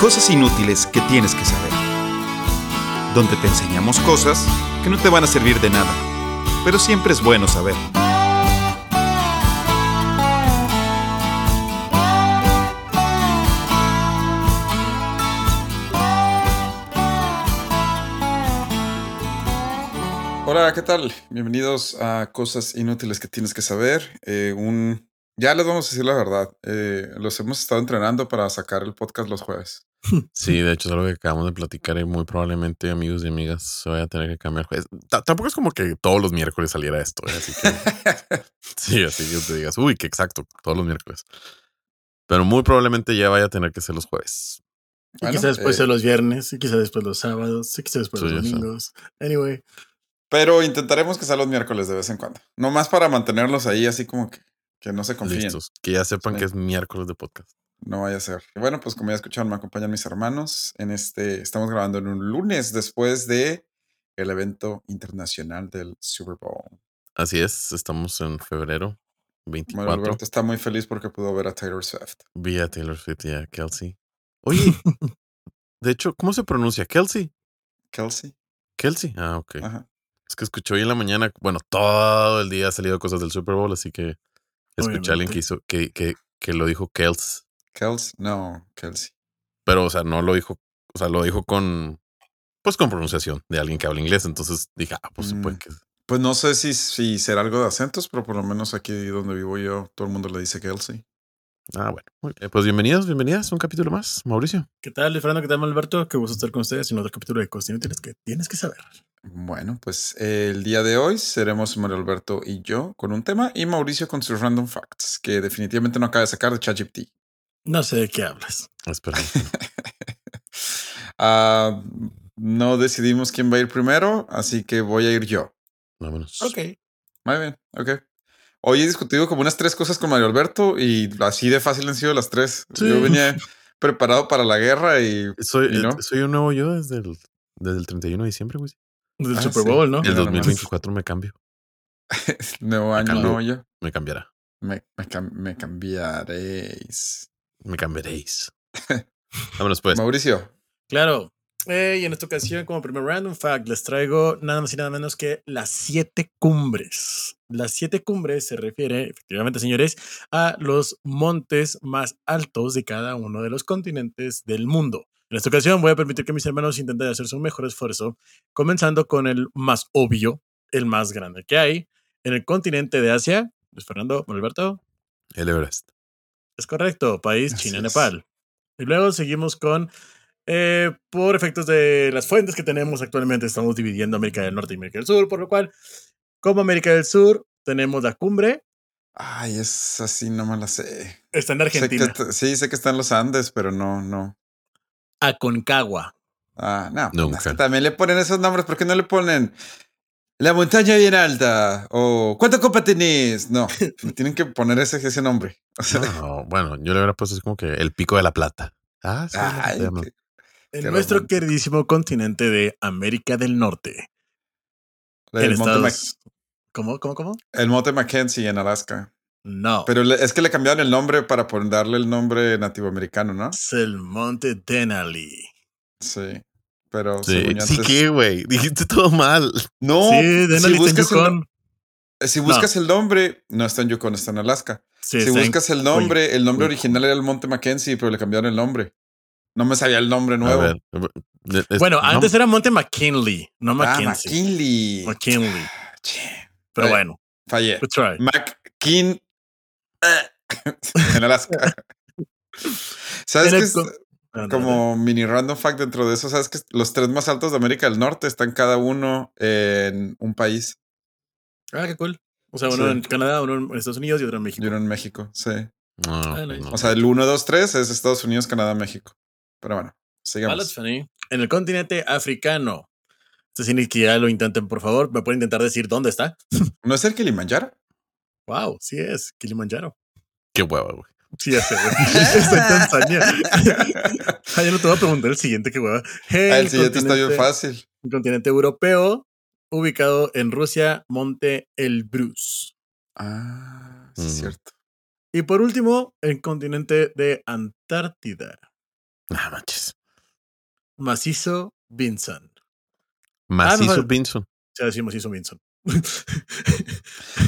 Cosas inútiles que tienes que saber. Donde te enseñamos cosas que no te van a servir de nada, pero siempre es bueno saber. Hola, ¿qué tal? Bienvenidos a Cosas Inútiles que tienes que saber. Eh, un, ya les vamos a decir la verdad. eh, los hemos estado entrenando para sacar el podcast los jueves. Sí, de hecho es algo que acabamos de platicar y muy probablemente amigos y amigas se vaya a tener que cambiar. jueves. Ta- Tampoco es como que todos los miércoles saliera esto, ¿eh? así que sí, así que te digas, uy, que exacto, todos los miércoles. Pero muy probablemente ya vaya a tener que ser los jueves. Y Bueno, quizás después eh, de los viernes, y quizás después los sábados, y quizás después Sí, los sé. domingos. Anyway, Pero intentaremos que sea los miércoles de vez en cuando. No más para mantenerlos ahí, así como que, que no se confíen. Listos. Que ya sepan Sí. que es miércoles de podcast. No vaya a ser. Bueno, pues como ya escucharon, me acompañan mis hermanos. En este, estamos grabando en un lunes después de el evento internacional del Super Bowl. Así es, estamos en febrero Bueno, 24 Alberto está muy feliz porque pudo ver a Taylor Swift. vía Taylor Swift y a Kelsey. Oye, de hecho, ¿cómo se pronuncia? Kelsey. Kelsey. Kelsey. Ah, ok. Ajá. Es que escuché hoy en la mañana, bueno, todo el día ha salido cosas del Super Bowl, así que escuché a alguien que hizo, que, que, que lo dijo Kels, Kels, no, Kelsey. pero o sea, no lo dijo, o sea, lo dijo con, pues con pronunciación de alguien que habla inglés. Entonces dije, ah, pues puede Mm. que. Pues no sé si, si será algo de acentos, pero por lo menos aquí donde vivo yo, todo el mundo le dice Kelsey. Ah, bueno. Muy bien. Pues bienvenidos, bienvenidas a un capítulo más, Mauricio. ¿qué tal, Fernando? ¿Qué tal, Alberto? Qué gusto estar con ustedes en otro capítulo de Cosas Inútiles que tienes que saber. Bueno, pues eh, el día de hoy seremos Mario Alberto y yo con un tema y Mauricio con sus random facts, que definitivamente no acaba de sacar de ChatGPT. No sé de qué hablas. Espera. Ah, no decidimos quién va a ir primero, así que voy a ir yo. Vámonos. Muy bien, ok. Hoy he discutido como unas tres cosas con Mario Alberto y así de fácil han sido las tres. Sí. Yo venía preparado para la guerra y Soy, ¿Y no? soy un nuevo yo desde el, desde el 31 de diciembre, güey. Del Ah, Super sí. Bowl, ¿no? El Mira nomás. 2024 me cambio, nuevo año, nuevo yo. me cambiará, Me, me, cam- me cambiaréis. me cambiaréis. Vámonos pues. Mauricio, Claro. Eh, y en esta ocasión, como primer random fact, les traigo nada más y nada menos que las siete cumbres. Las siete cumbres se refiere, efectivamente, señores, a los montes más altos de cada uno de los continentes del mundo. En esta ocasión voy a permitir que mis hermanos intenten hacer su mejor esfuerzo, comenzando con el más obvio, el más grande que hay, en el continente de Asia. Luis Fernando, Alberto, El Everest. es correcto, país Así China, es. Nepal. Y luego seguimos con, eh, por efectos de las fuentes que tenemos actualmente, estamos dividiendo América del Norte y América del Sur, por lo cual, como América del Sur, tenemos la cumbre, ay, es así, no me la sé. está en Sé que Argentina, está- sí, sé que está en los Andes, pero no, no. Aconcagua. Ah, no. Nunca. es que también le ponen esos nombres, ¿por qué no le ponen la montaña bien alta? O ¿cuánta copa tenés? No, tienen que poner ese, ese nombre. O sea, No, bueno, yo le hubiera puesto así como que el pico de la plata. Ah, sí. ay, En nuestro queridísimo continente de América del Norte. el, en monte Estados... ¿Cómo, cómo, cómo? el monte Mackenzie en Alaska. No. Pero es que le cambiaron el nombre para darle el nombre nativo americano, ¿no? es el monte Denali. Sí. Pero Sí, que, güey. Dijiste todo mal. No, sí, Denali si está en buscas, el, no- Yukon. si buscas el nombre, no está en Yukon, está en Alaska. Sí, si en buscas el nombre, el nombre Oye. original era el Monte Mackenzie, pero le cambiaron el nombre. No me sabía el nombre nuevo. A ver. de- es- Bueno, no, antes era Monte McKinley, no ah. McKinley. McKinley. Pero bueno, Fallé. McKin. en Alaska. ¿Sabes qué es como mini random fact dentro de eso? ¿Sabes que los tres más altos de América del Norte están cada uno en un país? Ah, qué cool. O sea, uno Sí. en Canadá, uno en Estados Unidos y otro en México. Y uno en México, sí. no, Ah, pues nice. no. O sea, el 1, 2, 3 es Estados Unidos, Canadá, México. Pero bueno, sigamos. funny. En el continente africano. Esto significa que ya lo intenten, por favor. ¿Me pueden intentar decir dónde está? ¿No es el Kilimanjaro? Wow, sí es. Kilimanjaro. Qué hueva, güey. Sí, ya sé, güey. Está en Tanzania. Ah, ya no te voy a preguntar el siguiente, qué hueva. Ah, el siguiente está bien fácil. el continente europeo, ubicado en Rusia, Monte Elbrus. Ah, sí, es Mm. cierto. Y por último, el continente de Antártida. Nah, manches. Macizo Vinson. Macizo bueno. Vinson. Se va a decir Macizo Vinson.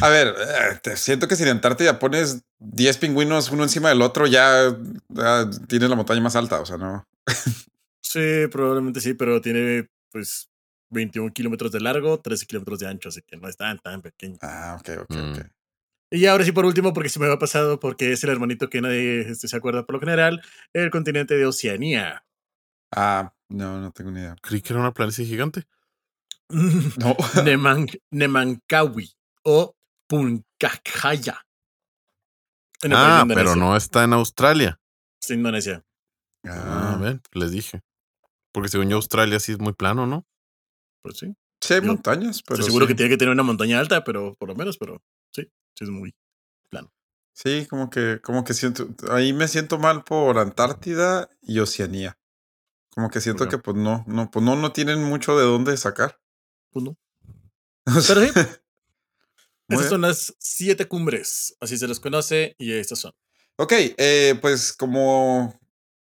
A ver, eh, te siento que si en Antártida pones 10 pingüinos uno encima del otro, ya, ya tienes la montaña más alta, o sea, no. sí, probablemente sí, pero tiene pues 21 kilómetros de largo, 13 kilómetros de ancho, así que no es tan, tan pequeño. Ah, ok, ok, Mm. ok. Y ahora sí, por último, porque se me ha pasado, porque es el hermanito que nadie este, se acuerda por lo general, el continente de Oceanía. Ah, no, no tengo ni idea. Creí que era una planicie gigante. No. Neman, Nemankawi o. En de Ah, pero no está en Australia. Es Indonesia. Ah, Ah, ven, les dije. Porque según yo, Australia sí es muy plano, ¿no? Pues sí. sí, hay montañas, pero. Estoy seguro sí. que tiene que tener una montaña alta, pero por lo menos, pero es muy. Sí, como que, como que siento, ahí me siento mal por Antártida y Oceanía. Como que siento que pues no, no, pues no, no tienen mucho de dónde sacar. Pues no. Pero sí, estas son las siete cumbres. Así se les conoce y estas son. Ok, eh, pues como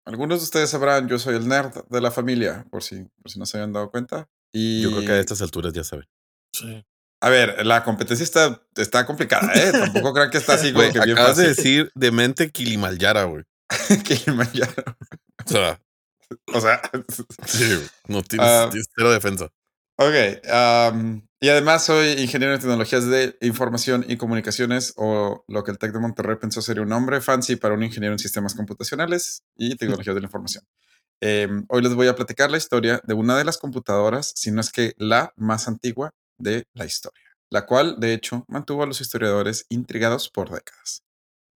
algunos de ustedes sabrán, yo soy el nerd de la familia, por si, por si no se habían dado cuenta. Y Yo creo que a estas alturas ya saben. Sí. A ver, la competencia está, está complicada, ¿eh? Tampoco crean que está así, güey, acabas de fácil. decir demente Kilimanjaro, güey. Kilimanjaro. O sea, O sea, sí, no tienes, Ah. tienes cero defensa. Ok, am, y además soy ingeniero en tecnologías de información y comunicaciones, o lo que el TEC de Monterrey pensó sería un nombre fancy para un ingeniero en sistemas computacionales y tecnologías de la información. Em, hoy les voy a platicar la historia de una de las computadoras, si no es que la más antigua de la historia, la cual, de hecho, mantuvo a los historiadores intrigados por décadas.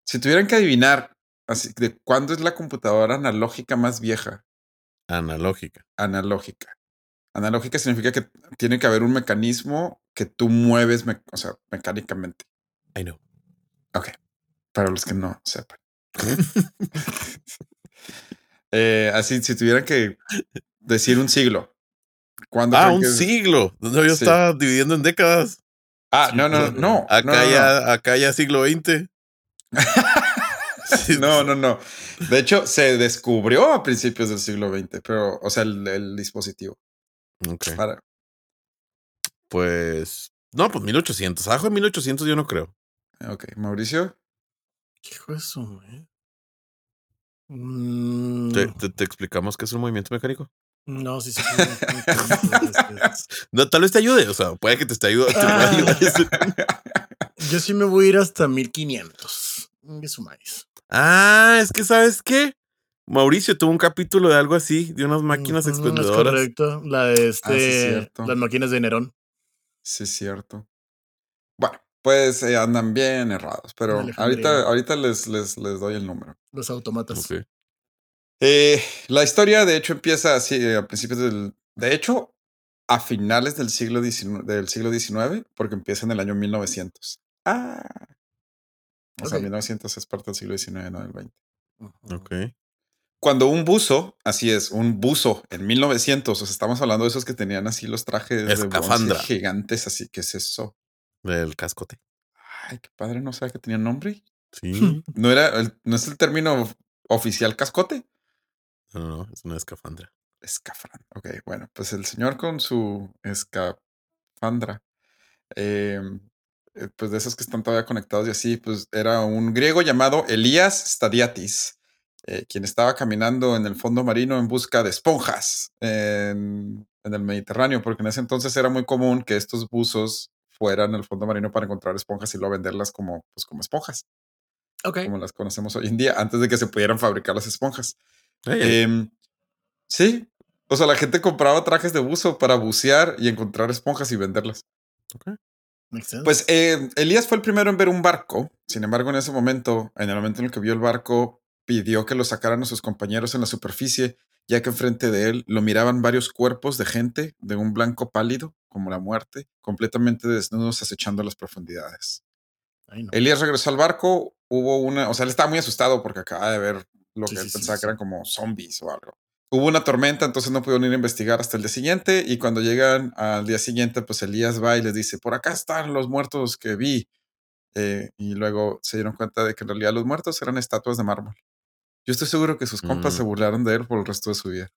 Si tuvieran que adivinar así, de cuándo es la computadora analógica más vieja, Analógica. analógica. Analógica significa que tiene que haber un mecanismo que tú mueves, o sea, mecánicamente. I know. Para los que no sepan. Eh, así, si tuvieran que decir un siglo. ¿Cuándo Ah, un que siglo. No, yo Sí. estaba dividiendo en décadas. Ah, no, no, no. Acá no, no, ya, acá ya siglo XX. Sí, No, no, no. De hecho, se descubrió a principios del siglo XX, pero, o sea, el, el dispositivo. Ok. Para, Pues. No, pues 1800. Abajo de 1800 yo no creo. ok, Mauricio. Hijo de su madre. Mm, ¿Te, te, te explicamos qué es un movimiento mecánico? No, sí, sí. No, tal vez te ayude. O sea, puede que te esté ayudando. ayudar. Yo sí me voy a ir hasta 1500. ¿Qué sumáis? ah, es que ¿sabes qué? Mauricio tuvo un capítulo de algo así, de unas máquinas Es expendedoras. correcto. La de este. Ah, cierto. las máquinas de Nerón. Sí, es cierto. Bueno, pues eh, andan bien errados, pero ahorita, ahorita les, les, les doy el número. Los automatas. Eh, la historia, de hecho, empieza así eh, a principios del. De hecho, a finales del siglo XIX, del siglo XIX, porque empieza en el año 1900. Ah. O sea, Ok. 1900 es parte del siglo XIX, no del 20. Ujú. Ok. Cuando un buzo, así es, un buzo en 1900, o sea, estamos hablando de esos que tenían así los trajes de Escafandra. gigantes, así que es eso. Del cascote. Ay, qué padre, no sabía que tenía nombre. Sí. No era, el- no es el término oficial cascote. No, no, no, es una escafandra. Escafandra. Ok, bueno, pues el señor con su escafandra, eh, eh, pues de esos que están todavía conectados y así, pues era un griego llamado Elías Stadiatis, eh, quien estaba caminando en el fondo marino en busca de esponjas en, en el Mediterráneo, porque en ese entonces era muy común que estos buzos fueran al fondo marino para encontrar esponjas y luego venderlas como, pues, como esponjas, Ok. como las conocemos hoy en día, antes de que se pudieran fabricar las esponjas. Em, sí, o sea, la gente compraba trajes de buzo para bucear y encontrar esponjas y venderlas. Sense. Pues eh, Elías fue el primero en ver un barco. Sin embargo, en ese momento, en el momento en el que vio el barco, pidió que lo sacaran a sus compañeros en la superficie, ya que enfrente de él lo miraban varios cuerpos de gente de un blanco pálido, como la muerte, completamente desnudos acechando las profundidades. Ay, no. Elías regresó al barco, hubo una, o sea, él estaba muy asustado porque acaba de ver lo Sí, que él sí, pensaba sí, que eran como zombies o algo. Hubo una tormenta, entonces no pudieron ir a investigar hasta el día siguiente y cuando llegan al día siguiente, pues Elías va y les dice, por acá están los muertos que vi. Eh, y luego se dieron cuenta de que en realidad los muertos eran estatuas de mármol. Yo estoy seguro que sus compas Mm. se burlaron de él por el resto de su vida.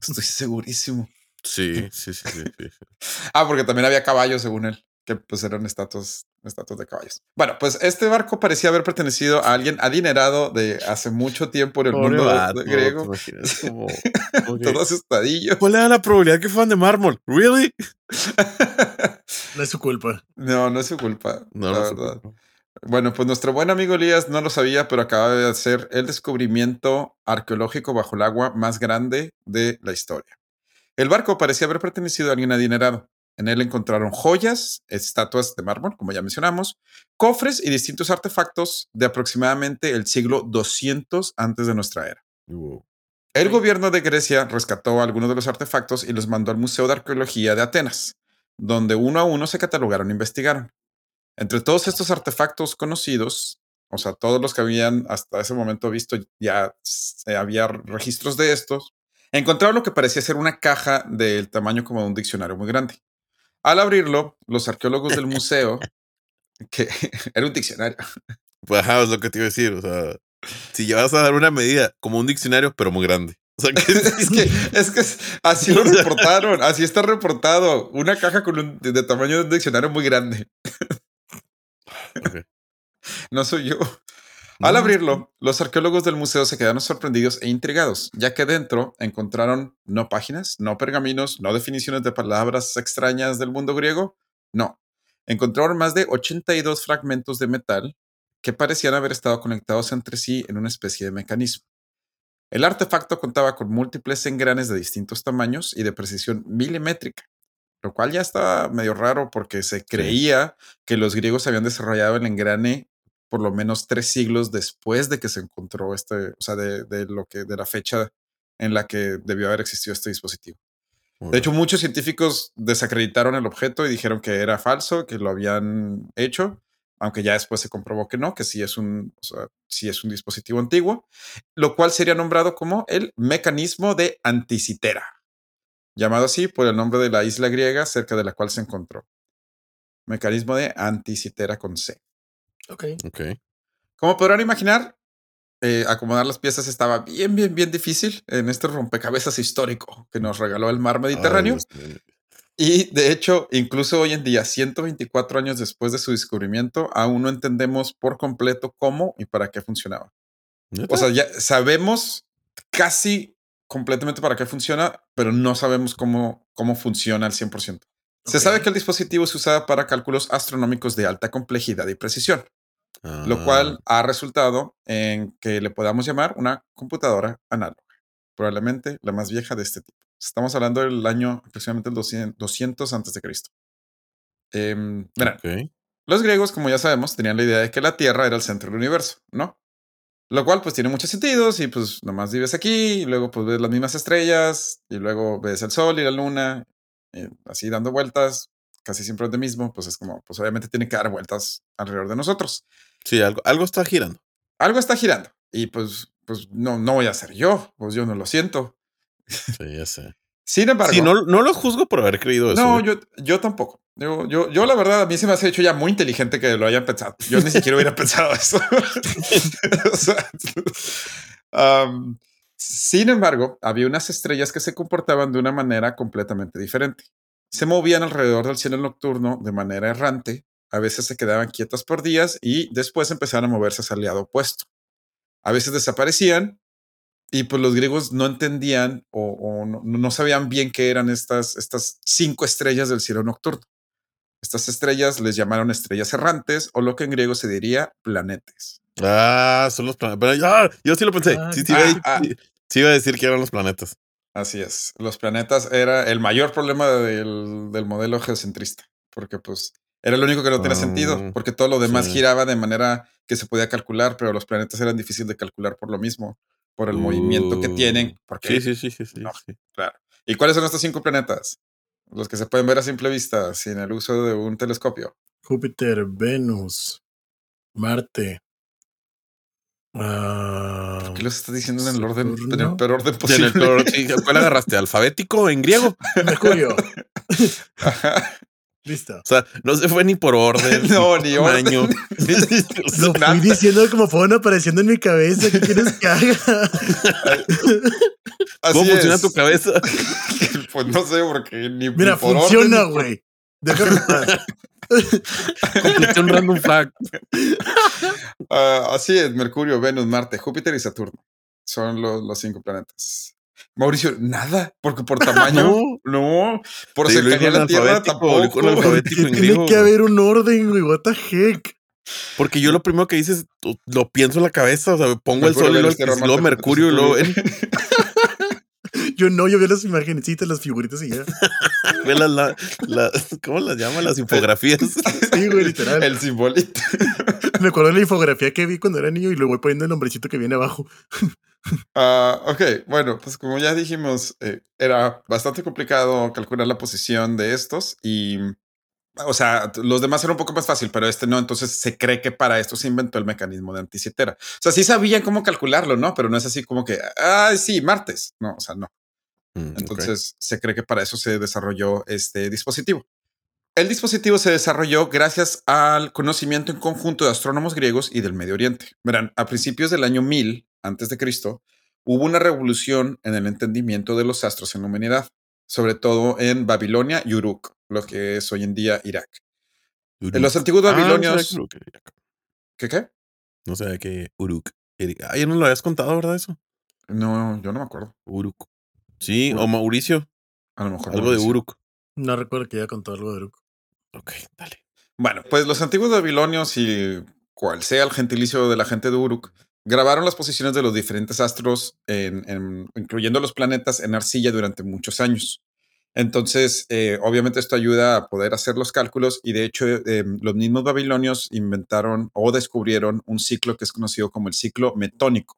Estoy segurísimo. Sí, sí, sí, sí, sí, sí. Ah, porque también había caballos, según él, que pues eran estatuas, estatuas de caballos. Bueno, pues este barco parecía haber pertenecido a alguien adinerado de hace mucho tiempo en el Pobre mundo vato, de ¿te griego. imaginas? Como- que, Todo asustadillo. ¿Cuál era la probabilidad que fueran de mármol? ¿Really? No es su culpa. no, no es su culpa, No, la no sé. verdad. Bueno, pues nuestro buen amigo Elías no lo sabía, pero acaba de hacer el descubrimiento arqueológico bajo el agua más grande de la historia. El barco parecía haber pertenecido a alguien adinerado. En él encontraron joyas, estatuas de mármol, como ya mencionamos, cofres y distintos artefactos de aproximadamente el siglo 200 antes de nuestra era. Wow. El gobierno de Grecia rescató algunos de los artefactos y los mandó al Museo de Arqueología de Atenas, donde uno a uno se catalogaron e investigaron. Entre todos estos artefactos conocidos, o sea, todos los que habían hasta ese momento visto, ya había registros de estos, encontraron lo que parecía ser una caja del tamaño como de un diccionario muy grande. Al abrirlo, los arqueólogos del museo, que era un diccionario, Pues ajá, es lo que te iba a decir. O sea, si llevas a dar una medida como un diccionario, pero muy grande. O sea, que es que, es que así lo reportaron, así está reportado. Una caja con un, de, tamaño de un diccionario muy grande. No soy yo. Al abrirlo, los arqueólogos del museo se quedaron sorprendidos e intrigados, ya que dentro encontraron no páginas, no pergaminos, no definiciones de palabras extrañas del mundo griego, no. Encontraron más de 82 fragmentos de metal que parecían haber estado conectados entre sí en una especie de mecanismo. El artefacto contaba con múltiples engranes de distintos tamaños y de precisión milimétrica, lo cual ya estaba medio raro porque se creía que los griegos habían desarrollado el engrane por lo menos tres siglos después de que se encontró este, o sea, de, de lo que, de la fecha en la que debió haber existido este dispositivo. De hecho, muchos científicos desacreditaron el objeto y dijeron que era falso, que lo habían hecho, aunque ya después se comprobó que no, que sí es un, o sea, sí es un dispositivo antiguo, lo cual sería nombrado como el mecanismo de Anticitera, llamado así por el nombre de la isla griega cerca de la cual se encontró. Mecanismo de Anticitera con C. Ok. Ok. Como podrán imaginar, eh, acomodar las piezas estaba bien, bien, bien difícil en este rompecabezas histórico que nos regaló el mar Mediterráneo. Ay. Y de hecho, incluso hoy en día, 124 años después de su descubrimiento, aún no entendemos por completo cómo y para qué funcionaba. ¿Neta? O sea, ya sabemos casi completamente para qué funciona, pero no sabemos cómo, cómo funciona al 100%. Se sabe que el dispositivo se usaba para cálculos astronómicos de alta complejidad y precisión, lo cual Ah, ha resultado en que le podamos llamar una computadora análoga, probablemente la más vieja de este tipo. Estamos hablando del año aproximadamente el 200, 200 antes de Cristo. Em, verán, los griegos, como ya sabemos, tenían la idea de que la Tierra era el centro del universo, ¿no? Lo cual pues tiene muchos sentidos y pues nomás vives aquí y luego pues ves las mismas estrellas y luego ves el sol y la luna eh, así dando vueltas, casi siempre es lo mismo, pues es como, pues obviamente tiene que dar vueltas alrededor de nosotros. Sí, algo, algo está girando. Algo está girando y pues, pues no, no voy a ser yo, pues yo no lo siento. Sí, ya sé. Sin embargo, Sí, no, no lo juzgo por haber creído eso. no, yo, yo tampoco. Yo, yo, yo, la verdad, a mí se me hace hecho ya muy inteligente que lo hayan pensado. Yo ni siquiera hubiera pensado eso. O sea, um, sin embargo, había unas estrellas que se comportaban de una manera completamente diferente. Se movían alrededor del cielo nocturno de manera errante. A veces se quedaban quietas por días y después empezaron a moverse hacia el lado opuesto. A veces desaparecían y pues los griegos no entendían o, no, no sabían bien qué eran estas, estas cinco estrellas del cielo nocturno. Estas estrellas les llamaron estrellas errantes o lo que en griego se diría planetes. Ah, son los planetas. Pero ya, yo sí lo pensé. Ah, sí, sí, iba a- ah, sí- sí iba a decir que eran los planetas. Así es. Los planetas era el mayor problema del, del modelo geocentrista, porque pues era lo único que no tenía Ah, sentido, porque todo lo demás sí. giraba de manera que se podía calcular, pero los planetas eran difíciles de calcular por lo mismo, por el movimiento que Uh, tienen. Porque, Sí, sí, sí, sí, sí. No. sí. ¿Y cuáles son estos cinco planetas? Los que se pueden ver a simple vista sin el uso de un telescopio. Júpiter, Venus, Marte. Ah, ¿Por qué los estás diciendo en el orden, en el peor orden en posible? el peor- sí, ¿Cuál agarraste? ¿Alfabético en griego? Mercurio. Ajá. Listo. O sea, no se fue ni por orden. No, ni por orden. tamaño. Lo Nada. fui diciendo como fueron apareciendo en mi cabeza. ¿Qué quieres que haga? Así ¿Cómo funciona es. tu cabeza? Pues no sé, porque ni Mira, ni por funciona, orden. güey. Déjame. Completé un random flag. Ah, así es, Mercurio, Venus, Marte, Júpiter y Saturno. Son los, los cinco planetas. Mauricio, nada, porque por tamaño, no, por Sí, cercanía a la Tierra tampoco. Tiene griego. que haber un orden, güey. What the heck. Porque yo lo primero que dices, lo pienso en la cabeza, o sea, pongo el sol y luego, Tierra, luego Mercurio y luego. Yo no, yo veo las imagenecitas, las figuritas y ya. ve las, la- la- ¿cómo las llama? Las infografías. Sí, güey, literal. El simbolito. Me acuerdo de la infografía que vi cuando era niño y le voy poniendo el nombrecito que viene abajo. Ah, ok, bueno, pues como ya dijimos, eh, era bastante complicado calcular la posición de estos y, o sea, los demás era un poco más fácil, pero este no, entonces se cree que para esto se inventó el mecanismo de anticitera. O sea, sí sabían cómo calcularlo, ¿no? Pero no es así como que, ah, sí, martes. No, o sea, no. Mm. Entonces se cree que para eso se desarrolló este dispositivo. El dispositivo se desarrolló gracias al conocimiento en conjunto de astrónomos griegos y del Medio Oriente. Verán, a principios del año 1000 antes de Cristo, hubo una revolución en el entendimiento de los astros en la humanidad, sobre todo en Babilonia y Uruk, lo que es hoy en día Irak. En los antiguos Ah, no babilonios. ¿qué qué? No sé que Uruk. Irak. Ah, ya no lo habías contado, ¿verdad? Eso. No, yo no me acuerdo. Uruk. Sí, Uruk. o Mauricio. A lo mejor Algo no de. Uruk. No recuerdo que ya contó algo de Uruk. Ok, dale. Bueno, pues los antiguos babilonios y cual sea el gentilicio de la gente de Uruk, grabaron las posiciones de los diferentes astros, en- en- incluyendo los planetas, en arcilla durante muchos años. Entonces, eh, obviamente esto ayuda a poder hacer los cálculos y de hecho eh, los mismos babilonios inventaron o descubrieron un ciclo que es conocido como el ciclo metónico,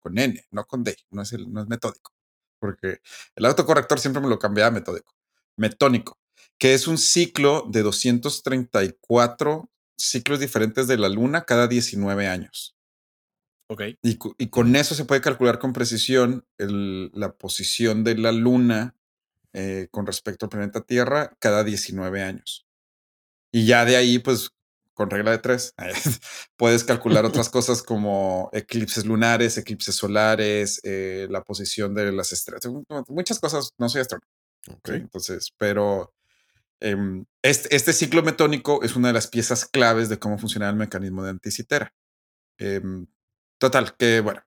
con N, no con D, no es, el, no es metódico, porque el autocorrector siempre me lo cambiaba a metódico, metónico, que es un ciclo de 234 ciclos diferentes de la luna cada 19 años. Ok. Y, con eso se puede calcular con precisión el- la posición de la luna eh, con respecto al planeta Tierra cada 19 años. Y ya de ahí, pues, con regla de tres, puedes calcular otras cosas como eclipses lunares, eclipses solares, eh, la posición de las estrellas, muchas cosas. No soy astrónomo. Ok. ¿sí? Entonces, pero em, este, este ciclo metónico es una de las piezas claves de cómo funciona el mecanismo de anticitera. Em, total, que bueno,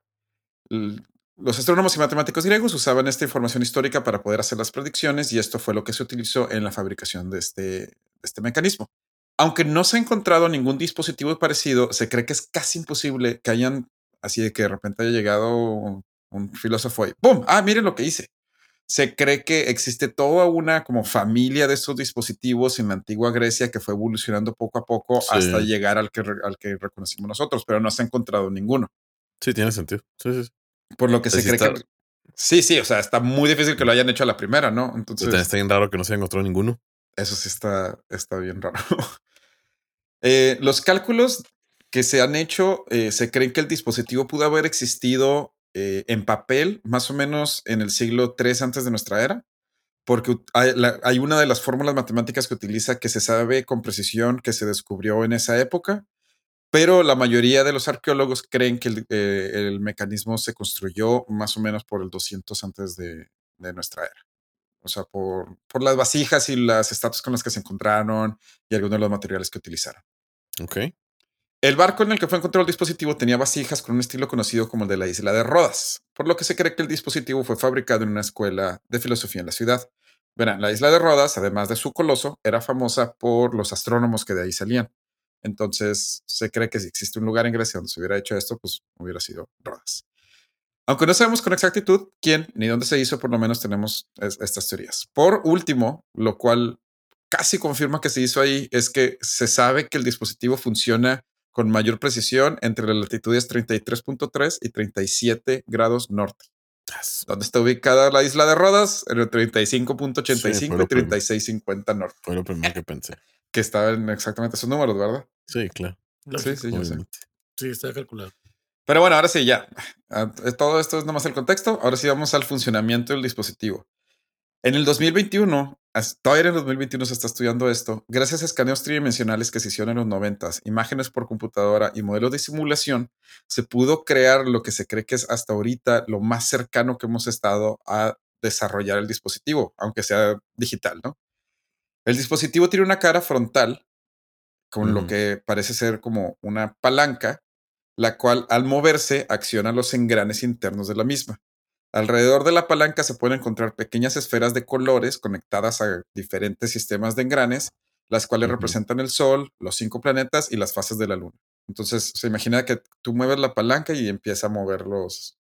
los astrónomos y matemáticos griegos usaban esta información histórica para poder hacer las predicciones y esto fue lo que se utilizó en la fabricación de este, de este mecanismo. Aunque no se ha encontrado ningún dispositivo parecido, se cree que es casi imposible que hayan, así de que de repente haya llegado un, un filósofo y ¡pum! Ah, miren lo que hice se cree que existe toda una como familia de estos dispositivos en la antigua Grecia que fue evolucionando poco a poco Sí. hasta llegar al que, al que reconocimos nosotros, pero no se ha encontrado ninguno. Sí, tiene sentido. Sí, sí. Por lo que se cree está- que... Sí, sí, o sea, está muy difícil que lo hayan hecho a la primera, ¿no? Entonces, está bien raro que no se haya encontrado ninguno. Eso sí está, está bien raro. Eh, los cálculos que se han hecho, eh, se creen que el dispositivo pudo haber existido eh, en papel más o menos en el siglo 3 antes de nuestra era, porque hay, una de las fórmulas matemáticas que utiliza que se sabe con precisión que se descubrió en esa época, pero la mayoría de los arqueólogos creen que el, el mecanismo se construyó más o menos por el 200 antes de, de nuestra era. O sea, por, por las vasijas y las estatuas con las que se encontraron y algunos de los materiales que utilizaron. Ok. El barco en el que fue encontrado el dispositivo tenía vasijas con un estilo conocido como el de la isla de Rodas, por lo que se cree que el dispositivo fue fabricado en una escuela de filosofía en la ciudad. Verán, la isla de Rodas, además de su coloso, era famosa por los astrónomos que de ahí salían. Entonces, se cree que si existe un lugar en Grecia donde se hubiera hecho esto, pues hubiera sido Rodas. Aunque no sabemos con exactitud quién ni dónde se hizo, por lo menos tenemos es- estas teorías. Por último, lo cual casi confirma que se hizo ahí, es que se sabe que el dispositivo funciona con mayor precisión entre las latitudes 33.3 y 37 grados norte. ¿Dónde está ubicada la isla de Rodas? En el Sí, 35.85 pero y 36.50 norte, Fue lo primero que pensé. que estaba en exactamente esos números, ¿verdad? Sí, claro. Lógico. Sí, sí, yo sé. obviamente. Sí, está calculado. Pero bueno, ahora sí, ya. Ah, Todo esto es nomás el contexto. Ahora sí vamos al funcionamiento del dispositivo. En el 2021, todavía en el 2021 se está estudiando esto, gracias a escaneos tridimensionales que se hicieron en los 90, imágenes por computadora y modelos de simulación, se pudo crear lo que se cree que es hasta ahorita lo más cercano que hemos estado a desarrollar el dispositivo, aunque sea digital, ¿no? El dispositivo tiene una cara frontal con lo que parece ser como una palanca, la cual al moverse acciona los engranes internos de la misma. Alrededor de la palanca se pueden encontrar pequeñas esferas de colores conectadas a diferentes sistemas de engranes, las cuales representan el Sol, los cinco planetas y las fases de la Luna. Entonces, se imagina que tú mueves la palanca y empieza a mover los,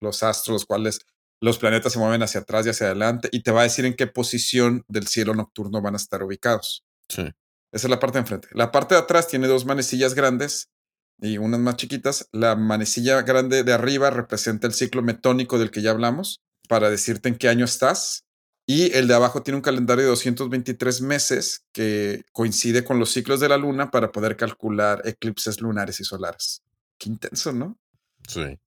los astros, los cuales los planetas se mueven hacia atrás y hacia adelante y te va a decir en qué posición del cielo nocturno van a estar ubicados. Sí. Esa es la parte de enfrente. La parte de atrás tiene dos manecillas grandes y unas más chiquitas. La manecilla grande de arriba representa el ciclo metónico del que ya hablamos para decirte en qué año estás. Y el de abajo tiene un calendario de 223 meses que coincide con los ciclos de la luna para poder calcular eclipses lunares y solares. Qué intenso, ¿no? Sí.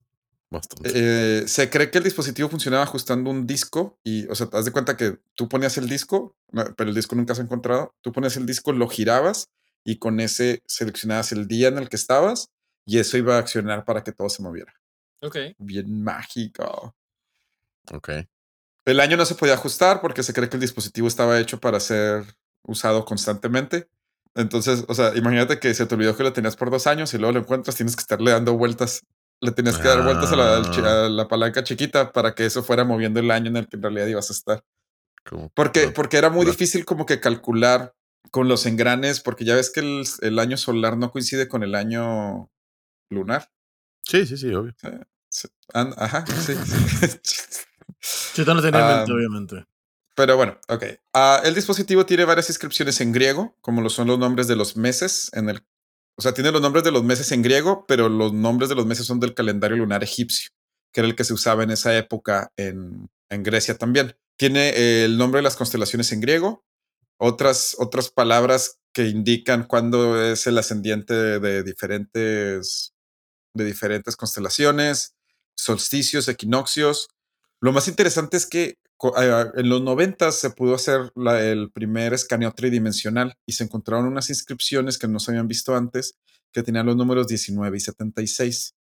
Bastante. Eh, se cree que el dispositivo funcionaba ajustando un disco y, o sea, te das de cuenta que tú ponías el disco, pero el disco nunca se ha encontrado. Tú ponías el disco, lo girabas y con ese seleccionabas el día en el que estabas y eso iba a accionar para que todo se moviera. Ok. Bien mágico. Ok. El año no se podía ajustar porque se cree que el dispositivo estaba hecho para ser usado constantemente. Entonces, o sea, imagínate que se te olvidó que lo tenías por dos años y luego lo encuentras, tienes que estarle dando vueltas. Le tienes que dar vueltas a la, Ah. a la palanca chiquita para que eso fuera moviendo el año en el que en realidad ibas a estar. Como- Porque, no, porque era muy la- difícil como que calcular con los engranes, porque ya ves que el, el año solar no coincide con el año lunar. Sí, sí, sí, obvio. Sí, Ajá, sí. sí. No tenía en mente, obviamente. Pero bueno, ok. Ah, el dispositivo tiene varias inscripciones en griego, como lo son los nombres de los meses en el. O sea, tiene los nombres de los meses en griego, pero los nombres de los meses son del calendario lunar egipcio, que era el que se usaba en esa época en, en Grecia también. Tiene eh, el nombre de las constelaciones en griego, otras, otras palabras que indican cuándo es el ascendiente de, diferentes, de diferentes constelaciones, solsticios, equinoccios. Lo más interesante es que eh, en los 90 se pudo hacer la- el primer escaneo tridimensional y se encontraron unas inscripciones que no se habían visto antes que tenían los números 19 y 76.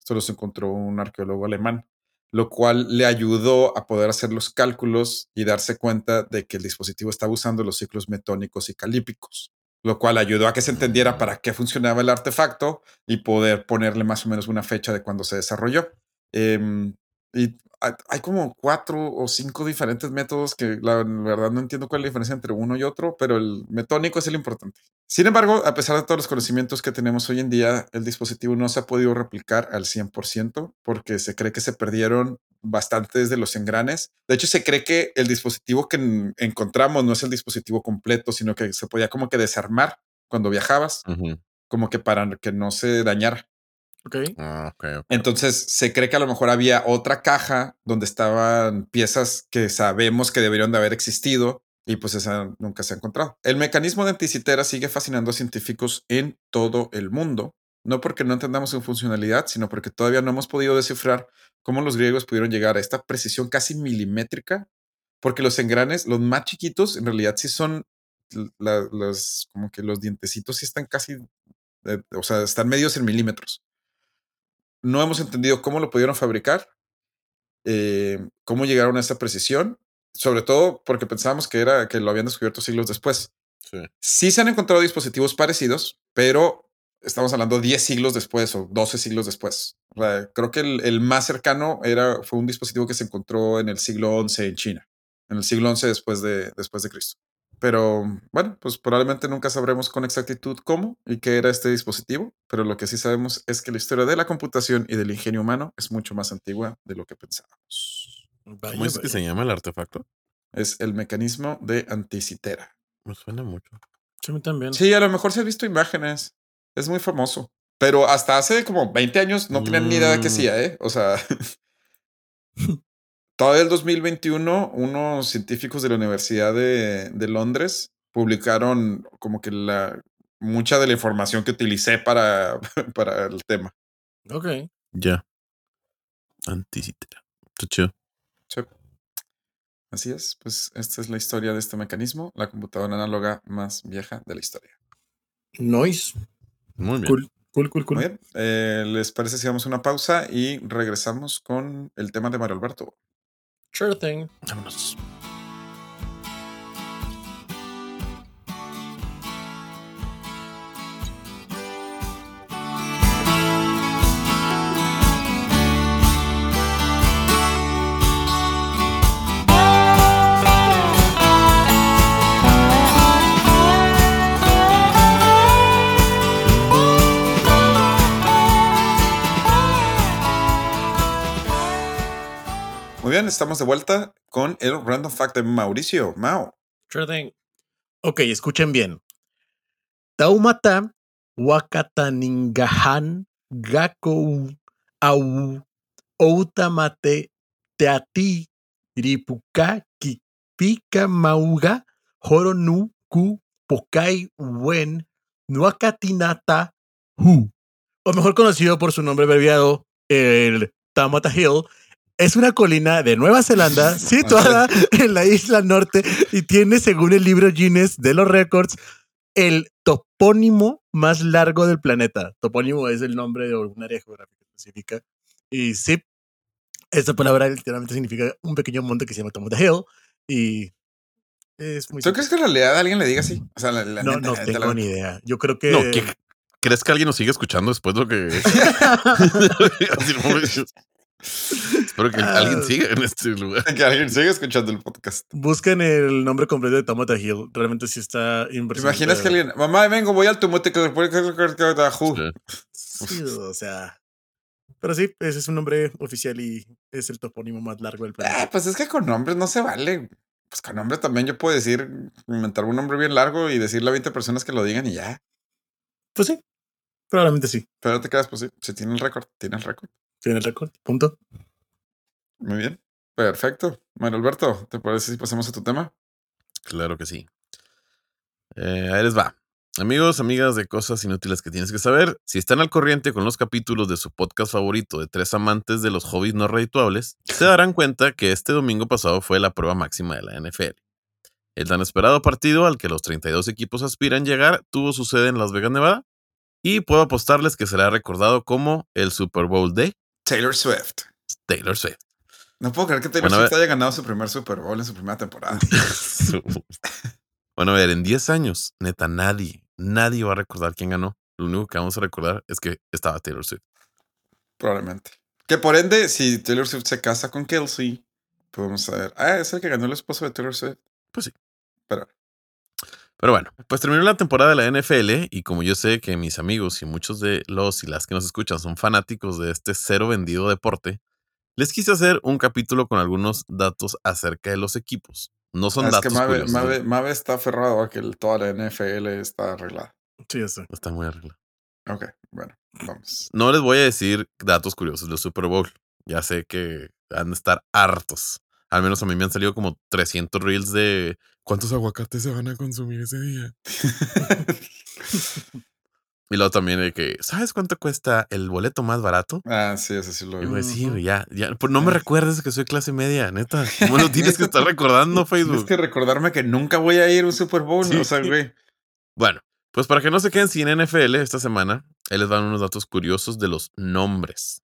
Esto los encontró un arqueólogo alemán, lo cual le ayudó a poder hacer los cálculos y darse cuenta de que el dispositivo estaba usando los ciclos metónicos y calípicos, lo cual ayudó a que se entendiera para qué funcionaba el artefacto y poder ponerle más o menos una fecha de cuando se desarrolló. Em, y hay- como cuatro o cinco diferentes métodos que la verdad no entiendo cuál es la diferencia entre uno y otro, pero el metónico es el importante. Sin embargo, a pesar de todos los conocimientos que tenemos hoy en día, el dispositivo no se ha podido replicar al 100% porque se cree que se perdieron bastantes de los engranes. De hecho, se cree que el dispositivo que en- encontramos no es el dispositivo completo, sino que se podía como que desarmar cuando viajabas, Ujú. como que para que no se dañara. Ok. Ah, ok, ok. Entonces se cree que a lo mejor había otra caja donde estaban piezas que sabemos que deberían de haber existido y pues esa nunca se ha encontrado. El mecanismo de anticitera sigue fascinando a científicos en todo el mundo, no porque no entendamos su funcionalidad, sino porque todavía no hemos podido descifrar cómo los griegos pudieron llegar a esta precisión casi milimétrica, porque los engranes, los más chiquitos, en realidad sí son la- los, como que los dientecitos sí están casi, eh, o sea, están medios en milímetros no hemos entendido cómo lo pudieron fabricar, eh, cómo llegaron a esa precisión, sobre todo porque pensábamos que era que lo habían descubierto siglos después. Sí. Sí se han encontrado dispositivos parecidos, pero estamos hablando 10 siglos después o 12 siglos después. O sea, creo que el, el más cercano era, fue un dispositivo que se encontró en el siglo XI en China, en el siglo XI después de, después de Cristo. Pero bueno, pues probablemente nunca sabremos con exactitud cómo y qué era este dispositivo, pero lo que sí sabemos es que la historia de la computación y del ingenio humano es mucho más antigua de lo que pensábamos. Vaya, ¿Cómo es que se llama el artefacto? Es el mecanismo de anticitera. Me suena mucho. Sí, a mí también. Sí, a lo mejor se ha visto imágenes. Es muy famoso. Pero hasta hace como 20 años no tenían ni idea de qué Mm. hacía, ¿eh? O sea, todo el 2021, unos científicos de la Universidad de, de Londres publicaron como que la mucha de la información que utilicé para, para el tema. Ok. Ya. Anticitera. Está chido. Sí. Así es, pues esta es la historia de este mecanismo, la computadora análoga más vieja de la historia. Noise. Muy bien. Cool, cool, cool, cool. Muy bien, eh, ¿les parece si damos una pausa y regresamos con el tema de Mario Alberto? Sure thing. Vámonos. Muy bien, estamos de vuelta con el Random Fact de Mauricio. Mao. Sure thing. Ok, escuchen bien. Taumata wakataningahan gakou au outamate teati ripuka kipika mauga horonu ku pokai wen nuakatinata hu. O mejor conocido por su nombre abreviado, el Taumata Hill, es una colina de Nueva Zelanda situada en la isla norte y tiene, según el libro Guinness de los récords, el topónimo más largo del planeta. Topónimo es el nombre de un área geográfica específica. Y sí, esta palabra literalmente significa un pequeño monte que se llama Tomata Hill. Y es muy... ¿Tú crees que en realidad alguien le diga así? O sea, la, la No, neta, no tengo la- ni idea. Yo creo que... No, ¿qué- ¿crees que alguien nos sigue escuchando después de lo que... Espero que Ah. alguien siga en este lugar. Que alguien siga escuchando el podcast. Busquen el nombre completo de Tomata Hill. Realmente sí está ¿Te impresionante. imaginas que alguien, mamá, vengo, voy al tumote que Sí, o sea. Pero sí, ese es un nombre oficial y es el topónimo más largo del Ah, planeta. pues es que con nombres no se vale. Pues con nombres también yo puedo decir, inventar un nombre bien largo y decirle a 20 personas que lo digan y ya. Pues sí, probablemente sí. Pero te quedas, pues sí, si tiene el récord, tiene el récord. Tiene el récord. Punto. Muy bien. Perfecto. Mario Alberto, ¿te parece si pasamos a tu tema? Claro que sí. Eh, ahí les va. Amigos, amigas de cosas inútiles que tienes que saber, si están al corriente con los capítulos de su podcast favorito de tres amantes de los hobbies no redituables, se darán cuenta que este domingo pasado fue la prueba máxima de la NFL. El tan esperado partido al que los 32 equipos aspiran llegar tuvo su sede en Las Vegas, Nevada, y puedo apostarles que será recordado como el Super Bowl de Taylor Swift. Taylor Swift. No puedo creer que Taylor Bueno, Swift haya ganado su primer Super Bowl en su primera temporada. bueno, a ver, en 10 años, neta, nadie, nadie va a recordar quién ganó. Lo único que vamos a recordar es que estaba Taylor Swift. Probablemente. Que por ende, si Taylor Swift se casa con Kelsey, podemos saber. Ah, es el que ganó el esposo de Taylor Swift. Pues sí. Pero Pero bueno, pues terminó la temporada de la NFL y como yo sé que mis amigos y muchos de los y las que nos escuchan son fanáticos de este cero vendido deporte, les quise hacer un capítulo con algunos datos acerca de los equipos. No son Ah, es que datos Mave, curiosos. Mave- ¿no? Mave está aferrado a que el- toda la NFL está arreglada. Sí, sé. Está muy arreglado. Ok, bueno, vamos. No les voy a decir datos curiosos del Super Bowl. Ya sé que han de estar hartos. Al menos a mí me han salido como 300 reels de cuántos aguacates se van a consumir ese día. Y luego también de que, ¿sabes cuánto cuesta el boleto más barato? ah, sí, eso sí lo Y sí, Ujú. güey, ya, ya. Pues no me recuerdes que soy clase media, neta. ¿Cómo lo tienes que estar recordando, Tienes Facebook? que recordarme que nunca voy a ir a un Super Bowl, Sí. o sea, güey. Bueno, pues para que no se queden sin NFL esta semana, ahí les van unos datos curiosos de los nombres.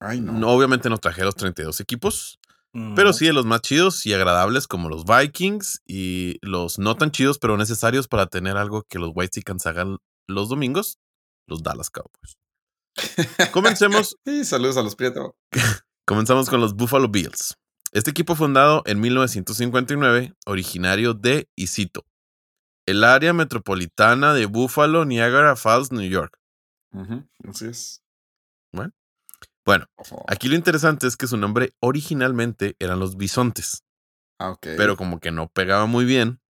Ay, no. No, obviamente no traje los 32 equipos, Mm. pero sí de los más chidos y agradables como los Vikings y los no tan chidos pero necesarios para tener algo que los White Chickens hagan los domingos, los Dallas Cowboys. Comencemos Y saludos a los Prieto. Comenzamos con los Buffalo Bills. Este equipo fundado en 1959, originario de, y cito, el área metropolitana de Buffalo, Niagara Falls, New York. Así es. Bueno, Ojo. aquí lo interesante es que su nombre originalmente eran los Bisontes, Ah, ok. pero como que no pegaba muy bien,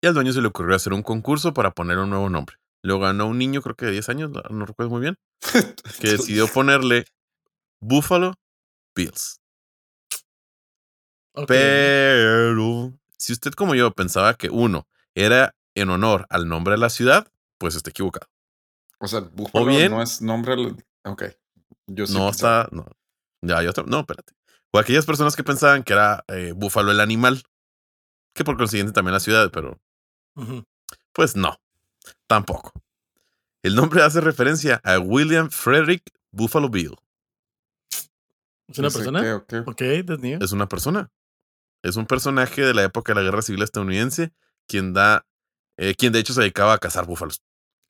y al dueño se le ocurrió hacer un concurso para poner un nuevo nombre. Lo ganó un niño, creo que de 10 años, no- recuerdo muy bien, que decidió ponerle Buffalo Bills. Pero si usted como yo pensaba que uno era en honor al nombre de la ciudad, pues está equivocado. O sea, Buffalo bien- no es nombre. al- Ok. Yo no está. No. Ya, otra. No, espérate. O aquellas personas que pensaban que era eh, búfalo el animal, que por consiguiente también la ciudad, pero pues no, tampoco. El nombre hace referencia a William Frederick Buffalo Bill. ¿Es una No sé persona? qué, that's new. Es una persona. Es un personaje de la época de la Guerra Civil estadounidense, quien da, eh, quien de hecho se dedicaba a cazar búfalos.